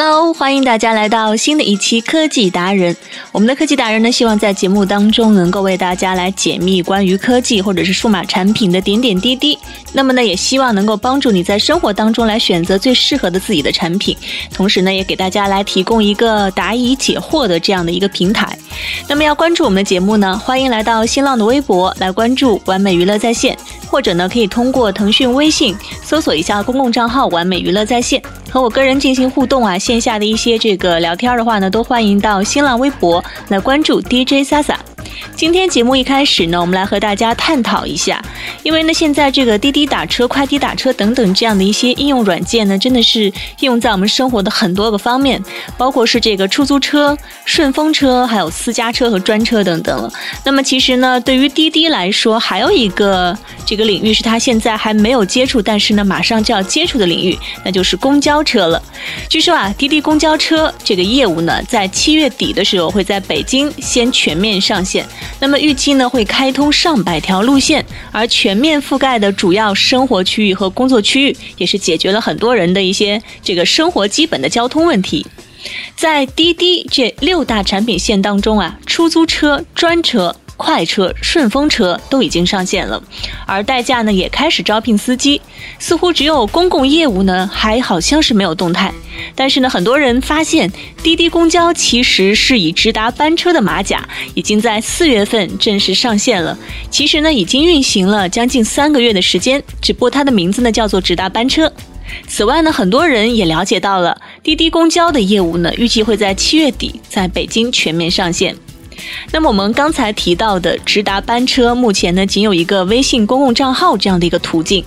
Hello，欢迎大家来到新的一期科技达人。我们的科技达人呢，希望在节目当中能够为大家来解密关于科技或者是数码产品的点点滴滴。那么呢，也希望能够帮助你在生活当中来选择最适合的自己的产品。同时呢，也给大家来提供一个答疑解惑的这样的一个平台。那么要关注我们的节目呢，欢迎来到新浪的微博来关注完美娱乐在线，或者呢可以通过腾讯微信搜索一下公共账号完美娱乐在线。和我个人进行互动啊，线下的一些这个聊天的话呢，都欢迎到新浪微博来关注 DJ Sasa。今天节目一开始呢，我们来和大家探讨一下，因为呢，现在这个滴滴打车、快滴打车等等这样的一些应用软件呢，真的是应用在我们生活的很多个方面，包括是这个出租车、顺风车，还有私家车和专车等等了。那么其实呢，对于滴滴来说，还有一个这个领域是它现在还没有接触，但是呢，马上就要接触的领域，那就是公交车了。据说啊，滴滴公交车这个业务呢，在七月底的时候会在北京先全面上线。那么预期呢会开通上百条路线，而全面覆盖的主要生活区域和工作区域，也是解决了很多人的一些这个生活基本的交通问题。在滴滴这六大产品线当中啊，出租车、专车。快车、顺风车都已经上线了，而代驾呢也开始招聘司机，似乎只有公共业务呢还好像是没有动态。但是呢，很多人发现滴滴公交其实是以直达班车的马甲，已经在四月份正式上线了。其实呢，已经运行了将近三个月的时间，只不过它的名字呢叫做直达班车。此外呢，很多人也了解到了滴滴公交的业务呢，预计会在七月底在北京全面上线。那么我们刚才提到的直达班车，目前呢仅有一个微信公共账号这样的一个途径。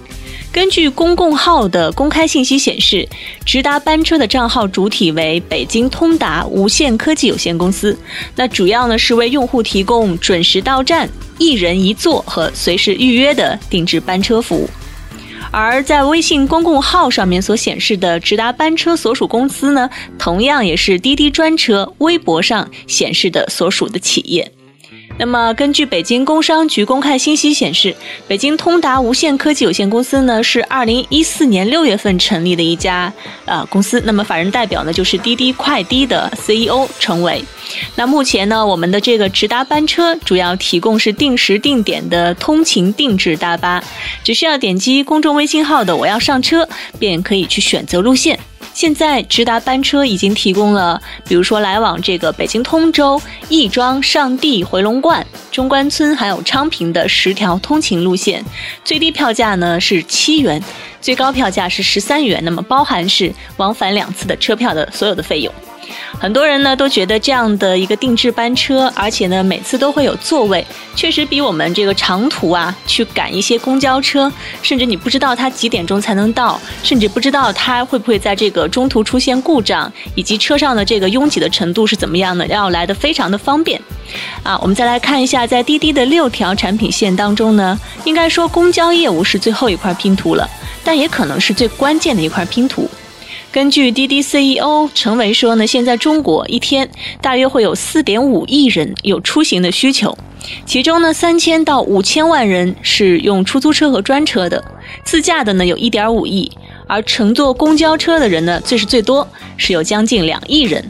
根据公共号的公开信息显示，直达班车的账号主体为北京通达无线科技有限公司，那主要呢是为用户提供准时到站、一人一座和随时预约的定制班车服务。而在微信公共号上面所显示的直达班车所属公司呢，同样也是滴滴专车微博上显示的所属的企业。那么，根据北京工商局公开信息显示，北京通达无线科技有限公司呢是二零一四年六月份成立的一家呃公司。那么，法人代表呢就是滴滴快滴的 CEO 陈伟。那目前呢，我们的这个直达班车主要提供是定时定点的通勤定制大巴，只需要点击公众微信号的“我要上车”，便可以去选择路线。现在直达班车已经提供了，比如说来往这个北京通州、亦庄、上地、回龙观、中关村，还有昌平的十条通勤路线，最低票价呢是七元，最高票价是十三元，那么包含是往返两次的车票的所有的费用。很多人呢都觉得这样的一个定制班车，而且呢每次都会有座位，确实比我们这个长途啊去赶一些公交车，甚至你不知道它几点钟才能到，甚至不知道它会不会在这个中途出现故障，以及车上的这个拥挤的程度是怎么样的，要来的非常的方便。啊，我们再来看一下，在滴滴的六条产品线当中呢，应该说公交业务是最后一块拼图了，但也可能是最关键的一块拼图。根据滴滴 CEO 陈维说呢，现在中国一天大约会有四点五亿人有出行的需求，其中呢三千到五千万人是用出租车和专车的，自驾的呢有一点五亿，而乘坐公交车的人呢最是最多，是有将近两亿人。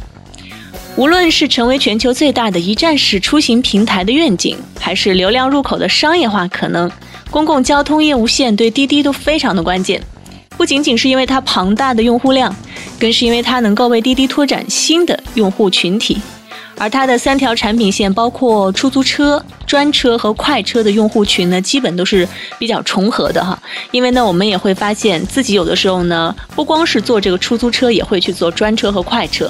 无论是成为全球最大的一站式出行平台的愿景，还是流量入口的商业化可能，公共交通业务线对滴滴都非常的关键。不仅仅是因为它庞大的用户量，更是因为它能够为滴滴拓展新的用户群体。而它的三条产品线，包括出租车、专车和快车的用户群呢，基本都是比较重合的哈。因为呢，我们也会发现自己有的时候呢，不光是坐这个出租车，也会去坐专车和快车。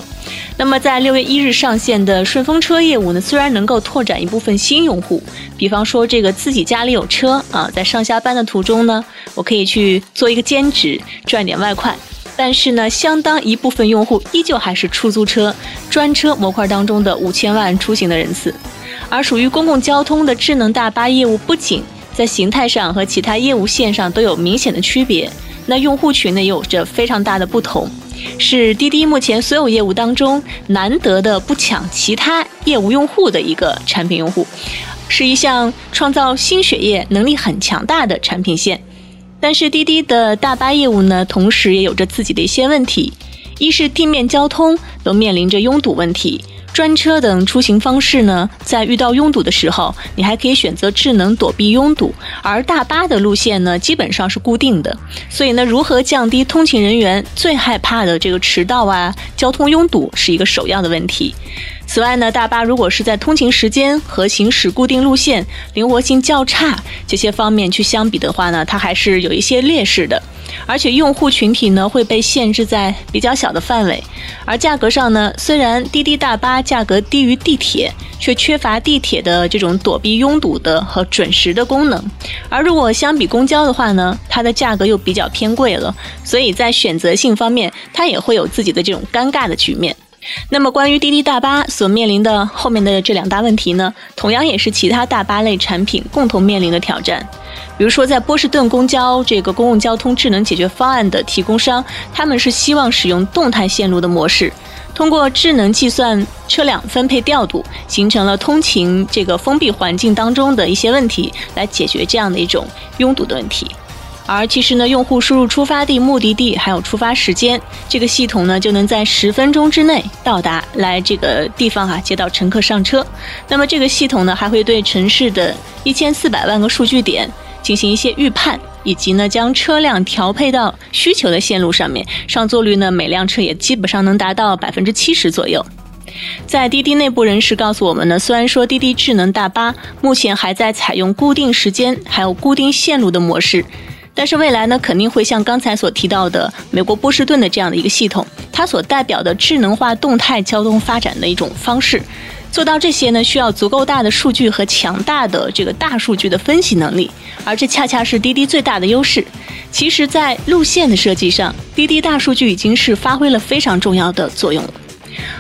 那么在六月一日上线的顺风车业务呢，虽然能够拓展一部分新用户，比方说这个自己家里有车啊，在上下班的途中呢，我可以去做一个兼职赚点外快。但是呢，相当一部分用户依旧还是出租车、专车模块当中的五千万出行的人次。而属于公共交通的智能大巴业务，不仅在形态上和其他业务线上都有明显的区别，那用户群呢也有着非常大的不同，是滴滴目前所有业务当中难得的不抢其他业务用户的一个产品用户，是一项创造新血液能力很强大的产品线。但是滴滴的大巴业务呢，同时也有着自己的一些问题，一是地面交通都面临着拥堵问题。专车等出行方式呢，在遇到拥堵的时候，你还可以选择智能躲避拥堵；而大巴的路线呢，基本上是固定的。所以呢，如何降低通勤人员最害怕的这个迟到啊、交通拥堵，是一个首要的问题。此外呢，大巴如果是在通勤时间和行驶固定路线、灵活性较差这些方面去相比的话呢，它还是有一些劣势的。而且用户群体呢会被限制在比较小的范围，而价格上呢，虽然滴滴大巴价格低于地铁，却缺乏地铁的这种躲避拥堵的和准时的功能。而如果相比公交的话呢，它的价格又比较偏贵了，所以在选择性方面，它也会有自己的这种尴尬的局面。那么，关于滴滴大巴所面临的后面的这两大问题呢，同样也是其他大巴类产品共同面临的挑战。比如说，在波士顿公交这个公共交通智能解决方案的提供商，他们是希望使用动态线路的模式，通过智能计算车辆分配调度，形成了通勤这个封闭环境当中的一些问题，来解决这样的一种拥堵的问题。而其实呢，用户输入出发地、目的地还有出发时间，这个系统呢就能在十分钟之内到达来这个地方啊，接到乘客上车。那么这个系统呢还会对城市的一千四百万个数据点进行一些预判，以及呢将车辆调配到需求的线路上面，上座率呢每辆车也基本上能达到百分之七十左右。在滴滴内部人士告诉我们呢，虽然说滴滴智能大巴目前还在采用固定时间还有固定线路的模式。但是未来呢，肯定会像刚才所提到的美国波士顿的这样的一个系统，它所代表的智能化动态交通发展的一种方式，做到这些呢，需要足够大的数据和强大的这个大数据的分析能力，而这恰恰是滴滴最大的优势。其实，在路线的设计上，滴滴大数据已经是发挥了非常重要的作用了。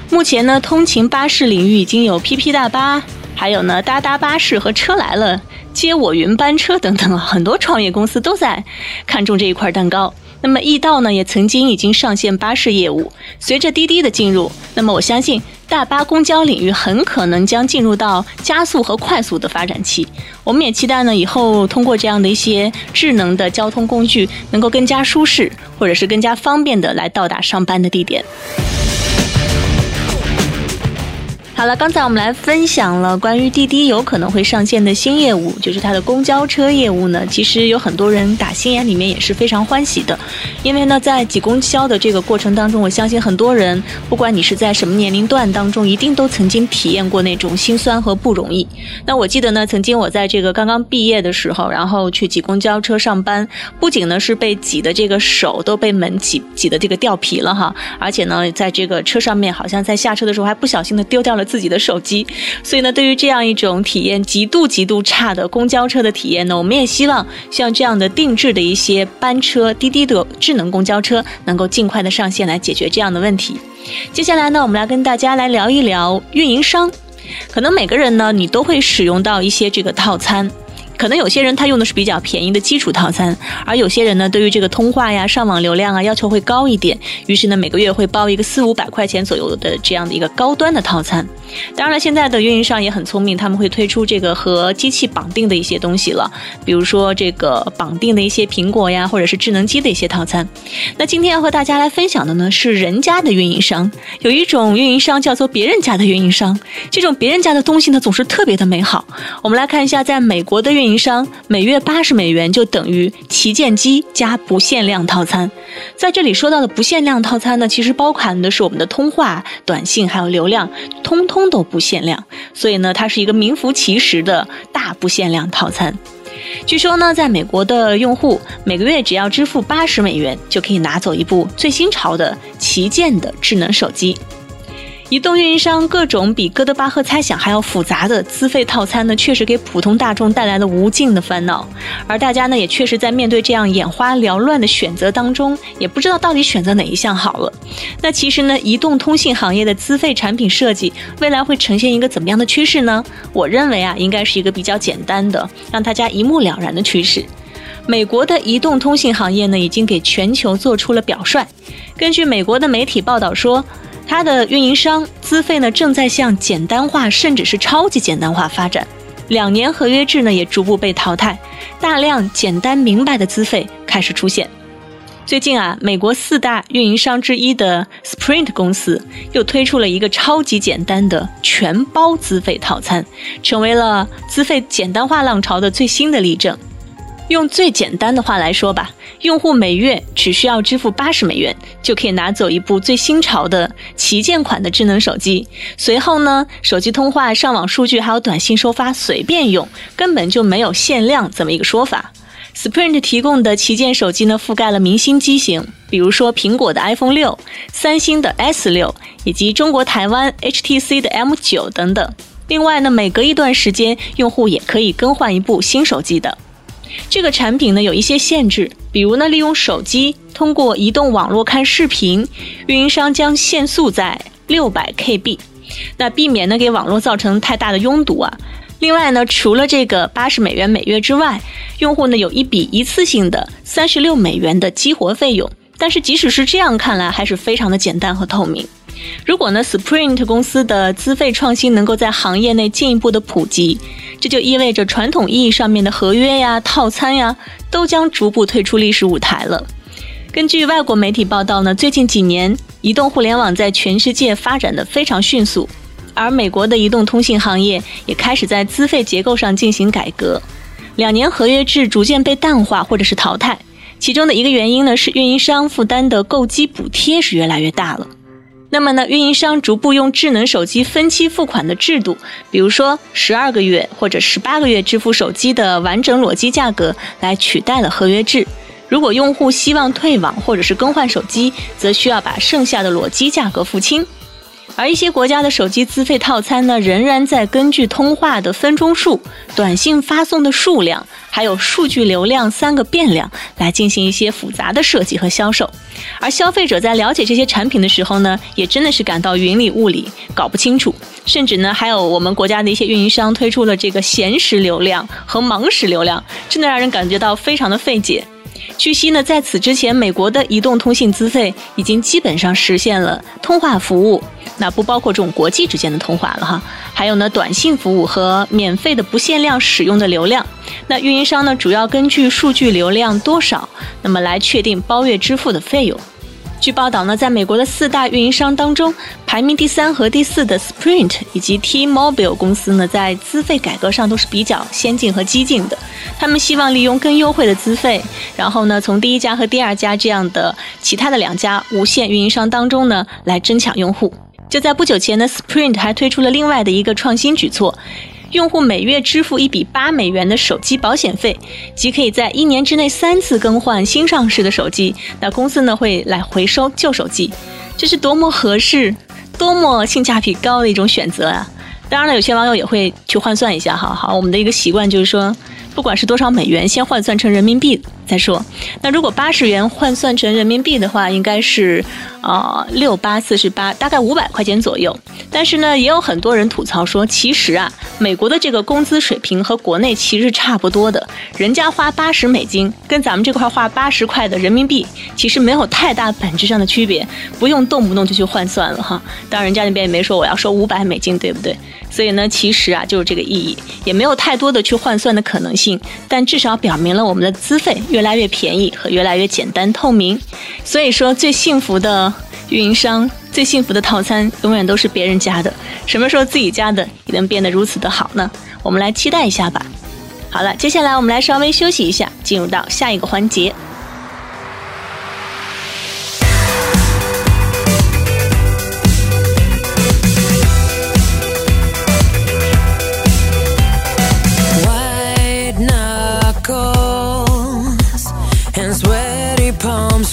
目前呢，通勤巴士领域已经有 PP 大巴，还有呢，哒哒巴士和车来了。接我云班车等等啊，很多创业公司都在看中这一块蛋糕。那么易到呢，也曾经已经上线巴士业务。随着滴滴的进入，那么我相信大巴公交领域很可能将进入到加速和快速的发展期。我们也期待呢，以后通过这样的一些智能的交通工具，能够更加舒适，或者是更加方便的来到达上班的地点。好了，刚才我们来分享了关于滴滴有可能会上线的新业务，就是它的公交车业务呢。其实有很多人打心眼里面也是非常欢喜的，因为呢，在挤公交的这个过程当中，我相信很多人，不管你是在什么年龄段当中，一定都曾经体验过那种心酸和不容易。那我记得呢，曾经我在这个刚刚毕业的时候，然后去挤公交车上班，不仅呢是被挤的这个手都被门挤挤的这个掉皮了哈，而且呢，在这个车上面，好像在下车的时候还不小心的丢掉了。自己的手机，所以呢，对于这样一种体验极度极度差的公交车的体验呢，我们也希望像这样的定制的一些班车，滴滴的智能公交车能够尽快的上线来解决这样的问题。接下来呢，我们来跟大家来聊一聊运营商，可能每个人呢，你都会使用到一些这个套餐。可能有些人他用的是比较便宜的基础套餐，而有些人呢，对于这个通话呀、上网流量啊要求会高一点，于是呢，每个月会包一个四五百块钱左右的这样的一个高端的套餐。当然了，现在的运营商也很聪明，他们会推出这个和机器绑定的一些东西了，比如说这个绑定的一些苹果呀，或者是智能机的一些套餐。那今天要和大家来分享的呢，是人家的运营商，有一种运营商叫做别人家的运营商，这种别人家的东西呢，总是特别的美好。我们来看一下，在美国的运营。营商每月八十美元就等于旗舰机加不限量套餐，在这里说到的不限量套餐呢，其实包含的是我们的通话、短信还有流量，通通都不限量，所以呢，它是一个名副其实的大不限量套餐。据说呢，在美国的用户每个月只要支付八十美元，就可以拿走一部最新潮的旗舰的智能手机。移动运营商各种比哥德巴赫猜想还要复杂的资费套餐呢，确实给普通大众带来了无尽的烦恼。而大家呢，也确实在面对这样眼花缭乱的选择当中，也不知道到底选择哪一项好了。那其实呢，移动通信行业的资费产品设计未来会呈现一个怎么样的趋势呢？我认为啊，应该是一个比较简单的，让大家一目了然的趋势。美国的移动通信行业呢，已经给全球做出了表率。根据美国的媒体报道说。它的运营商资费呢，正在向简单化甚至是超级简单化发展，两年合约制呢也逐步被淘汰，大量简单明白的资费开始出现。最近啊，美国四大运营商之一的 Sprint 公司又推出了一个超级简单的全包资费套餐，成为了资费简单化浪潮的最新的例证。用最简单的话来说吧，用户每月只需要支付八十美元，就可以拿走一部最新潮的旗舰款的智能手机。随后呢，手机通话、上网数据还有短信收发随便用，根本就没有限量这么一个说法。Sprint 提供的旗舰手机呢，覆盖了明星机型，比如说苹果的 iPhone 六、三星的 S 六，以及中国台湾 HTC 的 M 九等等。另外呢，每隔一段时间，用户也可以更换一部新手机的。这个产品呢有一些限制，比如呢利用手机通过移动网络看视频，运营商将限速在六百 KB，那避免呢给网络造成太大的拥堵啊。另外呢，除了这个八十美元每月之外，用户呢有一笔一次性的三十六美元的激活费用。但是即使是这样看来，还是非常的简单和透明。如果呢，Sprint 公司的资费创新能够在行业内进一步的普及，这就意味着传统意义上面的合约呀、套餐呀，都将逐步退出历史舞台了。根据外国媒体报道呢，最近几年，移动互联网在全世界发展的非常迅速，而美国的移动通信行业也开始在资费结构上进行改革，两年合约制逐渐被淡化或者是淘汰。其中的一个原因呢，是运营商负担的购机补贴是越来越大了。那么呢，运营商逐步用智能手机分期付款的制度，比如说十二个月或者十八个月支付手机的完整裸机价格，来取代了合约制。如果用户希望退网或者是更换手机，则需要把剩下的裸机价格付清。而一些国家的手机资费套餐呢，仍然在根据通话的分钟数、短信发送的数量，还有数据流量三个变量来进行一些复杂的设计和销售。而消费者在了解这些产品的时候呢，也真的是感到云里雾里，搞不清楚。甚至呢，还有我们国家的一些运营商推出了这个闲时流量和忙时流量，真的让人感觉到非常的费解。据悉呢，在此之前，美国的移动通信资费已经基本上实现了通话服务，那不包括这种国际之间的通话了哈。还有呢，短信服务和免费的不限量使用的流量。那运营商呢，主要根据数据流量多少，那么来确定包月支付的费用。据报道呢，在美国的四大运营商当中，排名第三和第四的 Sprint 以及 T-Mobile 公司呢，在资费改革上都是比较先进和激进的。他们希望利用更优惠的资费，然后呢，从第一家和第二家这样的其他的两家无线运营商当中呢，来争抢用户。就在不久前呢，Sprint 还推出了另外的一个创新举措。用户每月支付一笔八美元的手机保险费，即可以在一年之内三次更换新上市的手机。那公司呢会来回收旧手机，这是多么合适、多么性价比高的一种选择啊！当然了，有些网友也会去换算一下，哈，好，我们的一个习惯就是说。不管是多少美元，先换算成人民币再说。那如果八十元换算成人民币的话，应该是，呃，六八四十八，大概五百块钱左右。但是呢，也有很多人吐槽说，其实啊，美国的这个工资水平和国内其实差不多的。人家花八十美金，跟咱们这块花八十块的人民币，其实没有太大本质上的区别，不用动不动就去换算了哈。当然，人家那边也没说我要收五百美金，对不对？所以呢，其实啊，就是这个意义，也没有太多的去换算的可能性。但至少表明了我们的资费越来越便宜和越来越简单透明。所以说，最幸福的运营商、最幸福的套餐，永远都是别人家的。什么时候自己家的也能变得如此的好呢？我们来期待一下吧。好了，接下来我们来稍微休息一下，进入到下一个环节。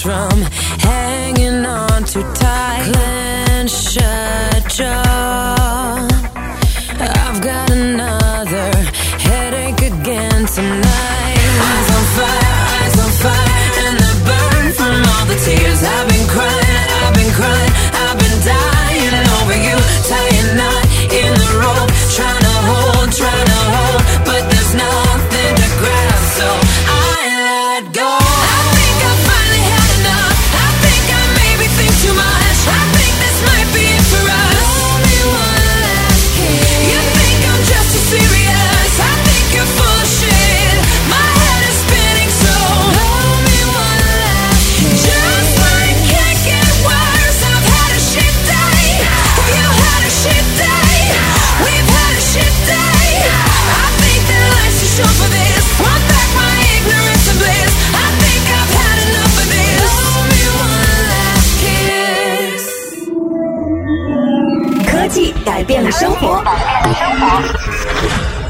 from hanging on too tight. Clench a jaw. I've got another headache again tonight.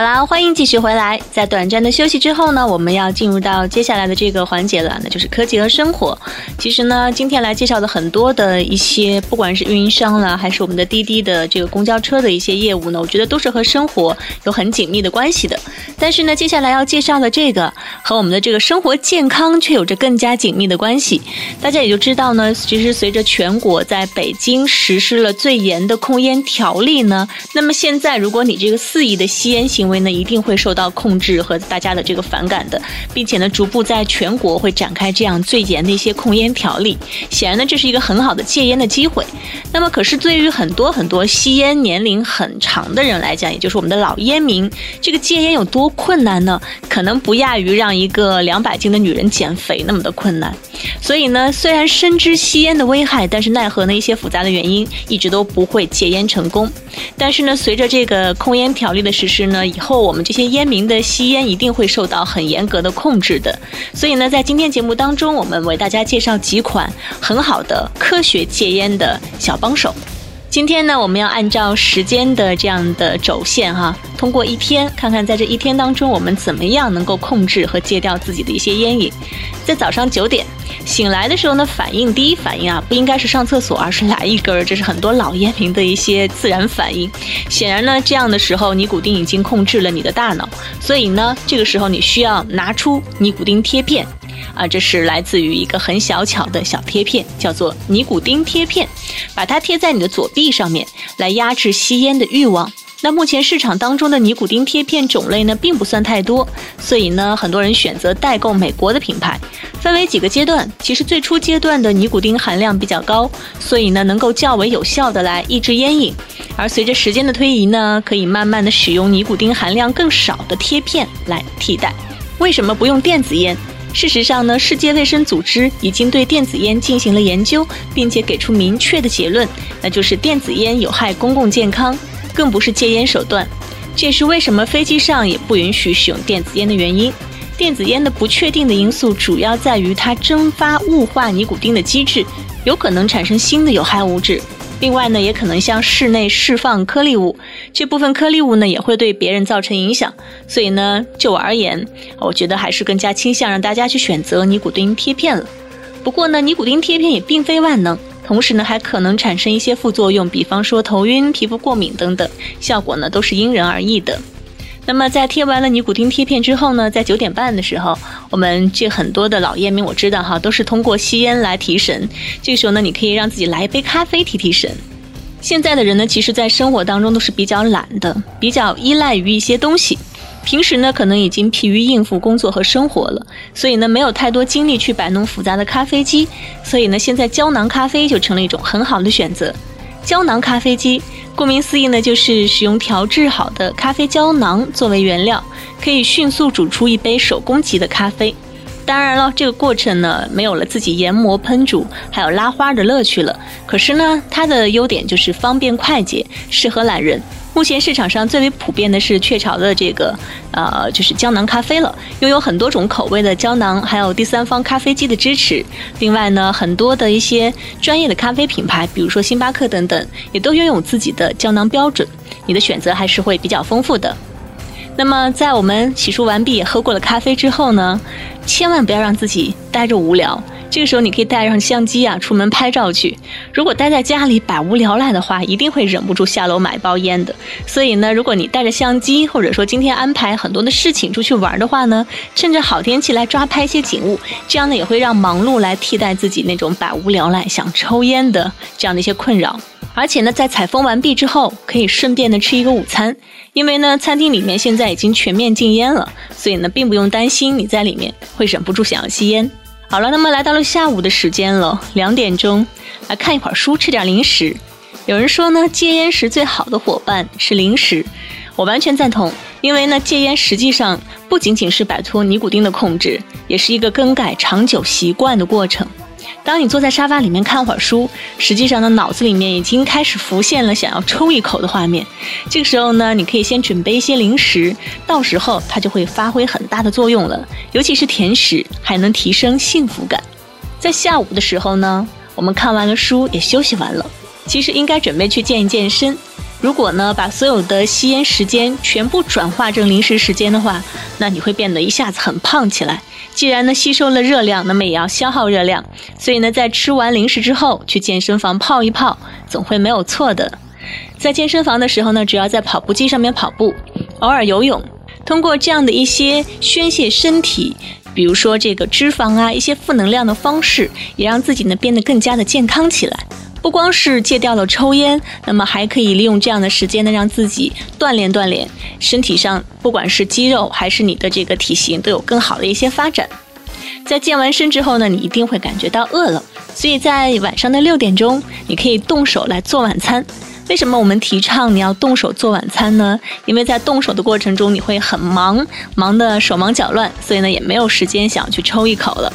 好啦，欢迎继续回来。在短暂的休息之后呢，我们要进入到接下来的这个环节了，那就是科技和生活。其实呢，今天来介绍的很多的一些，不管是运营商啦，还是我们的滴滴的这个公交车的一些业务呢，我觉得都是和生活有很紧密的关系的。但是呢，接下来要介绍的这个和我们的这个生活健康却有着更加紧密的关系。大家也就知道呢，其实随着全国在北京实施了最严的控烟条例呢，那么现在如果你这个肆意的吸烟，行为为呢一定会受到控制和大家的这个反感的，并且呢逐步在全国会展开这样最严的一些控烟条例。显然呢这是一个很好的戒烟的机会。那么可是对于很多很多吸烟年龄很长的人来讲，也就是我们的老烟民，这个戒烟有多困难呢？可能不亚于让一个两百斤的女人减肥那么的困难。所以呢，虽然深知吸烟的危害，但是奈何呢一些复杂的原因，一直都不会戒烟成功。但是呢，随着这个控烟条例的实施呢，以后我们这些烟民的吸烟一定会受到很严格的控制的。所以呢，在今天节目当中，我们为大家介绍几款很好的科学戒烟的小帮手。今天呢，我们要按照时间的这样的轴线哈，通过一天看看在这一天当中，我们怎么样能够控制和戒掉自己的一些烟瘾。在早上九点醒来的时候呢，反应第一反应啊，不应该是上厕所，而是来一根，这是很多老烟民的一些自然反应。显然呢，这样的时候尼古丁已经控制了你的大脑，所以呢，这个时候你需要拿出尼古丁贴片。啊，这是来自于一个很小巧的小贴片，叫做尼古丁贴片，把它贴在你的左臂上面，来压制吸烟的欲望。那目前市场当中的尼古丁贴片种类呢，并不算太多，所以呢，很多人选择代购美国的品牌。分为几个阶段，其实最初阶段的尼古丁含量比较高，所以呢，能够较为有效的来抑制烟瘾。而随着时间的推移呢，可以慢慢的使用尼古丁含量更少的贴片来替代。为什么不用电子烟？事实上呢，世界卫生组织已经对电子烟进行了研究，并且给出明确的结论，那就是电子烟有害公共健康，更不是戒烟手段。这也是为什么飞机上也不允许使用电子烟的原因。电子烟的不确定的因素主要在于它蒸发雾化尼古丁的机制，有可能产生新的有害物质。另外呢，也可能向室内释放颗粒物，这部分颗粒物呢也会对别人造成影响。所以呢，就我而言，我觉得还是更加倾向让大家去选择尼古丁贴片了。不过呢，尼古丁贴片也并非万能，同时呢还可能产生一些副作用，比方说头晕、皮肤过敏等等，效果呢都是因人而异的。那么在贴完了尼古丁贴片之后呢，在九点半的时候，我们这很多的老烟民我知道哈，都是通过吸烟来提神。这个时候呢，你可以让自己来一杯咖啡提提神。现在的人呢，其实在生活当中都是比较懒的，比较依赖于一些东西，平时呢可能已经疲于应付工作和生活了，所以呢没有太多精力去摆弄复杂的咖啡机，所以呢现在胶囊咖啡就成了一种很好的选择。胶囊咖啡机。顾名思义呢，就是使用调制好的咖啡胶囊作为原料，可以迅速煮出一杯手工级的咖啡。当然了，这个过程呢，没有了自己研磨喷煮还有拉花的乐趣了。可是呢，它的优点就是方便快捷，适合懒人。目前市场上最为普遍的是雀巢的这个，呃，就是胶囊咖啡了，拥有很多种口味的胶囊，还有第三方咖啡机的支持。另外呢，很多的一些专业的咖啡品牌，比如说星巴克等等，也都拥有自己的胶囊标准。你的选择还是会比较丰富的。那么，在我们洗漱完毕、喝过了咖啡之后呢，千万不要让自己待着无聊。这个时候，你可以带上相机啊，出门拍照去。如果待在家里百无聊赖的话，一定会忍不住下楼买包烟的。所以呢，如果你带着相机，或者说今天安排很多的事情出去玩的话呢，趁着好天气来抓拍一些景物，这样呢也会让忙碌来替代自己那种百无聊赖想抽烟的这样的一些困扰。而且呢，在采风完毕之后，可以顺便的吃一个午餐，因为呢，餐厅里面现在已经全面禁烟了，所以呢，并不用担心你在里面会忍不住想要吸烟。好了，那么来到了下午的时间了，两点钟，来看一会儿书，吃点零食。有人说呢，戒烟时最好的伙伴是零食，我完全赞同。因为呢，戒烟实际上不仅仅是摆脱尼古丁的控制，也是一个更改长久习惯的过程。当你坐在沙发里面看会儿书，实际上呢，脑子里面已经开始浮现了想要抽一口的画面。这个时候呢，你可以先准备一些零食，到时候它就会发挥很大的作用了。尤其是甜食，还能提升幸福感。在下午的时候呢，我们看完了书，也休息完了，其实应该准备去健一健身。如果呢，把所有的吸烟时间全部转化成零食时间的话，那你会变得一下子很胖起来。既然呢吸收了热量，那么也要消耗热量，所以呢，在吃完零食之后去健身房泡一泡，总会没有错的。在健身房的时候呢，只要在跑步机上面跑步，偶尔游泳，通过这样的一些宣泄身体，比如说这个脂肪啊，一些负能量的方式，也让自己呢变得更加的健康起来。不光是戒掉了抽烟，那么还可以利用这样的时间呢，让自己锻炼锻炼身体上，不管是肌肉还是你的这个体型，都有更好的一些发展。在健完身之后呢，你一定会感觉到饿了，所以在晚上的六点钟，你可以动手来做晚餐。为什么我们提倡你要动手做晚餐呢？因为在动手的过程中，你会很忙，忙得手忙脚乱，所以呢，也没有时间想去抽一口了。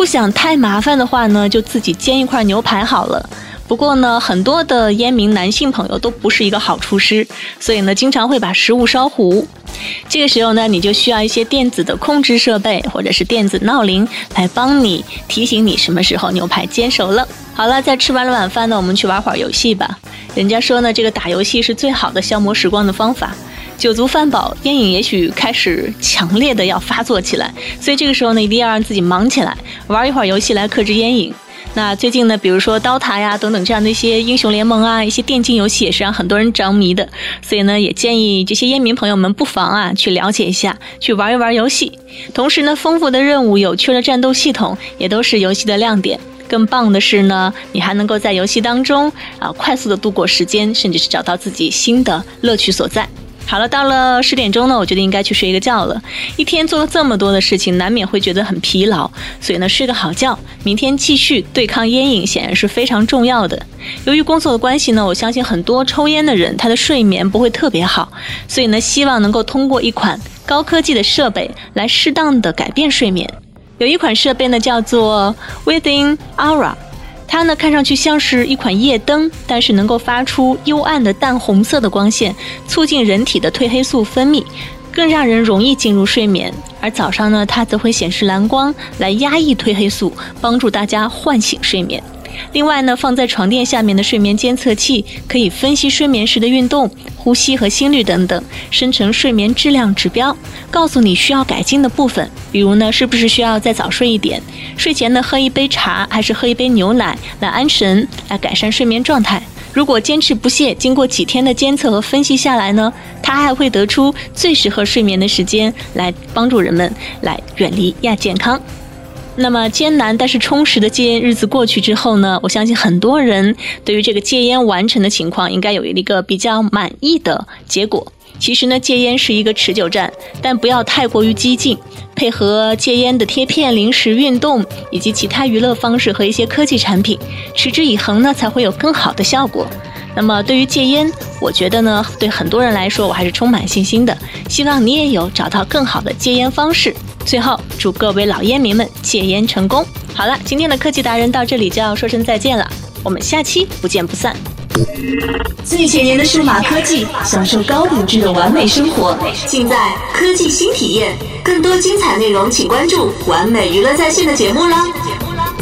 不想太麻烦的话呢，就自己煎一块牛排好了。不过呢，很多的烟民男性朋友都不是一个好厨师，所以呢，经常会把食物烧糊。这个时候呢，你就需要一些电子的控制设备或者是电子闹铃来帮你提醒你什么时候牛排煎熟了。好了，在吃完了晚饭呢，我们去玩会儿游戏吧。人家说呢，这个打游戏是最好的消磨时光的方法。酒足饭饱，烟瘾也许开始强烈的要发作起来，所以这个时候呢，一定要让自己忙起来，玩一会儿游戏来克制烟瘾。那最近呢，比如说刀塔呀等等这样的一些英雄联盟啊，一些电竞游戏也是让很多人着迷的。所以呢，也建议这些烟民朋友们不妨啊去了解一下，去玩一玩游戏。同时呢，丰富的任务、有趣的战斗系统也都是游戏的亮点。更棒的是呢，你还能够在游戏当中啊快速的度过时间，甚至是找到自己新的乐趣所在。好了，到了十点钟呢，我觉得应该去睡一个觉了。一天做了这么多的事情，难免会觉得很疲劳，所以呢，睡个好觉，明天继续对抗烟瘾，显然是非常重要的。由于工作的关系呢，我相信很多抽烟的人他的睡眠不会特别好，所以呢，希望能够通过一款高科技的设备来适当的改变睡眠。有一款设备呢，叫做 Within Aura。它呢看上去像是一款夜灯，但是能够发出幽暗的淡红色的光线，促进人体的褪黑素分泌，更让人容易进入睡眠。而早上呢，它则会显示蓝光来压抑褪黑素，帮助大家唤醒睡眠。另外呢，放在床垫下面的睡眠监测器可以分析睡眠时的运动、呼吸和心率等等，生成睡眠质量指标，告诉你需要改进的部分。比如呢，是不是需要再早睡一点？睡前呢，喝一杯茶还是喝一杯牛奶来安神，来改善睡眠状态？如果坚持不懈，经过几天的监测和分析下来呢，它还会得出最适合睡眠的时间，来帮助人们来远离亚健康。那么艰难但是充实的戒烟日子过去之后呢，我相信很多人对于这个戒烟完成的情况应该有一个比较满意的结果。其实呢，戒烟是一个持久战，但不要太过于激进，配合戒烟的贴片、零食、运动以及其他娱乐方式和一些科技产品，持之以恒呢，才会有更好的效果。那么对于戒烟，我觉得呢，对很多人来说，我还是充满信心的。希望你也有找到更好的戒烟方式。最后，祝各位老烟民们戒烟成功。好了，今天的科技达人到这里就要说声再见了，我们下期不见不散。最前沿的数码科技，享受高品质的完美生活，尽在科技新体验。更多精彩内容，请关注完美娱乐在线的节目啦。节目啦